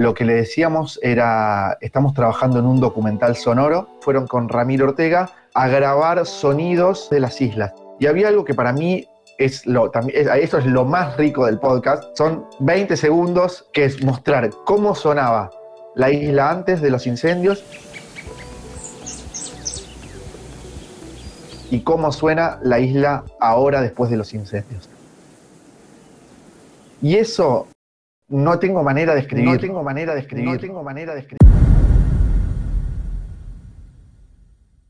lo que le decíamos era, estamos trabajando en un documental sonoro, fueron con Ramiro Ortega a grabar sonidos de las islas. Y había algo que para mí es lo, también, eso es lo más rico del podcast, son 20 segundos que es mostrar cómo sonaba la isla antes de los incendios y cómo suena la isla ahora después de los incendios. Y eso no tengo manera de escribir. No tengo manera de escribir. No tengo manera de escribir.